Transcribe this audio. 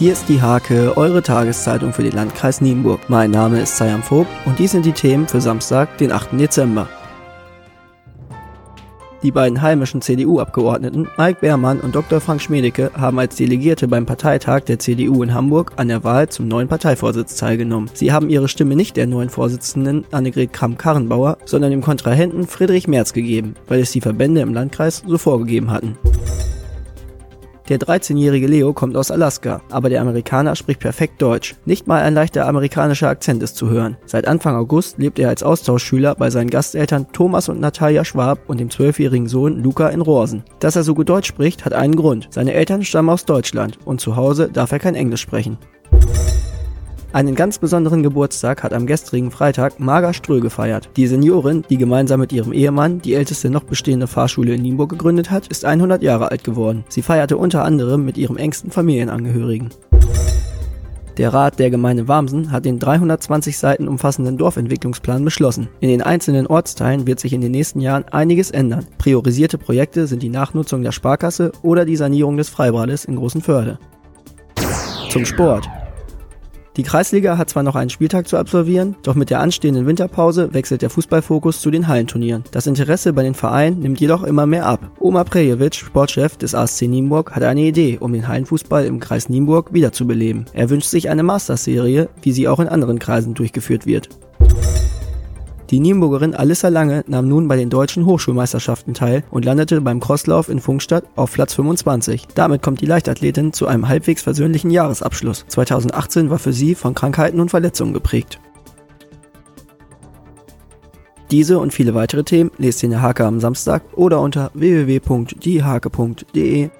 Hier ist die Hake, eure Tageszeitung für den Landkreis Nienburg. Mein Name ist Sayam Vogt und dies sind die Themen für Samstag, den 8. Dezember. Die beiden heimischen CDU-Abgeordneten Mike Beermann und Dr. Frank Schmedecke haben als Delegierte beim Parteitag der CDU in Hamburg an der Wahl zum neuen Parteivorsitz teilgenommen. Sie haben ihre Stimme nicht der neuen Vorsitzenden Annegret Kramp-Karrenbauer, sondern dem Kontrahenten Friedrich Merz gegeben, weil es die Verbände im Landkreis so vorgegeben hatten. Der 13-jährige Leo kommt aus Alaska, aber der Amerikaner spricht perfekt Deutsch. Nicht mal ein leichter amerikanischer Akzent ist zu hören. Seit Anfang August lebt er als Austauschschüler bei seinen Gasteltern Thomas und Natalia Schwab und dem 12-jährigen Sohn Luca in Rosen. Dass er so gut Deutsch spricht, hat einen Grund. Seine Eltern stammen aus Deutschland und zu Hause darf er kein Englisch sprechen. Einen ganz besonderen Geburtstag hat am gestrigen Freitag Marga Ströh gefeiert. Die Seniorin, die gemeinsam mit ihrem Ehemann die älteste noch bestehende Fahrschule in Nienburg gegründet hat, ist 100 Jahre alt geworden. Sie feierte unter anderem mit ihrem engsten Familienangehörigen. Der Rat der Gemeinde Wamsen hat den 320 Seiten umfassenden Dorfentwicklungsplan beschlossen. In den einzelnen Ortsteilen wird sich in den nächsten Jahren einiges ändern. Priorisierte Projekte sind die Nachnutzung der Sparkasse oder die Sanierung des Freibades in Großenförde. Zum Sport. Die Kreisliga hat zwar noch einen Spieltag zu absolvieren, doch mit der anstehenden Winterpause wechselt der Fußballfokus zu den Hallenturnieren. Das Interesse bei den Vereinen nimmt jedoch immer mehr ab. Oma Prejevic, Sportchef des ASC Nienburg, hat eine Idee, um den Hallenfußball im Kreis Nienburg wiederzubeleben. Er wünscht sich eine Masters-Serie, wie sie auch in anderen Kreisen durchgeführt wird. Die Nienburgerin Alissa Lange nahm nun bei den deutschen Hochschulmeisterschaften teil und landete beim Crosslauf in Funkstadt auf Platz 25. Damit kommt die Leichtathletin zu einem halbwegs versöhnlichen Jahresabschluss. 2018 war für sie von Krankheiten und Verletzungen geprägt. Diese und viele weitere Themen lest ihr in der Hake am Samstag oder unter www.diehake.de.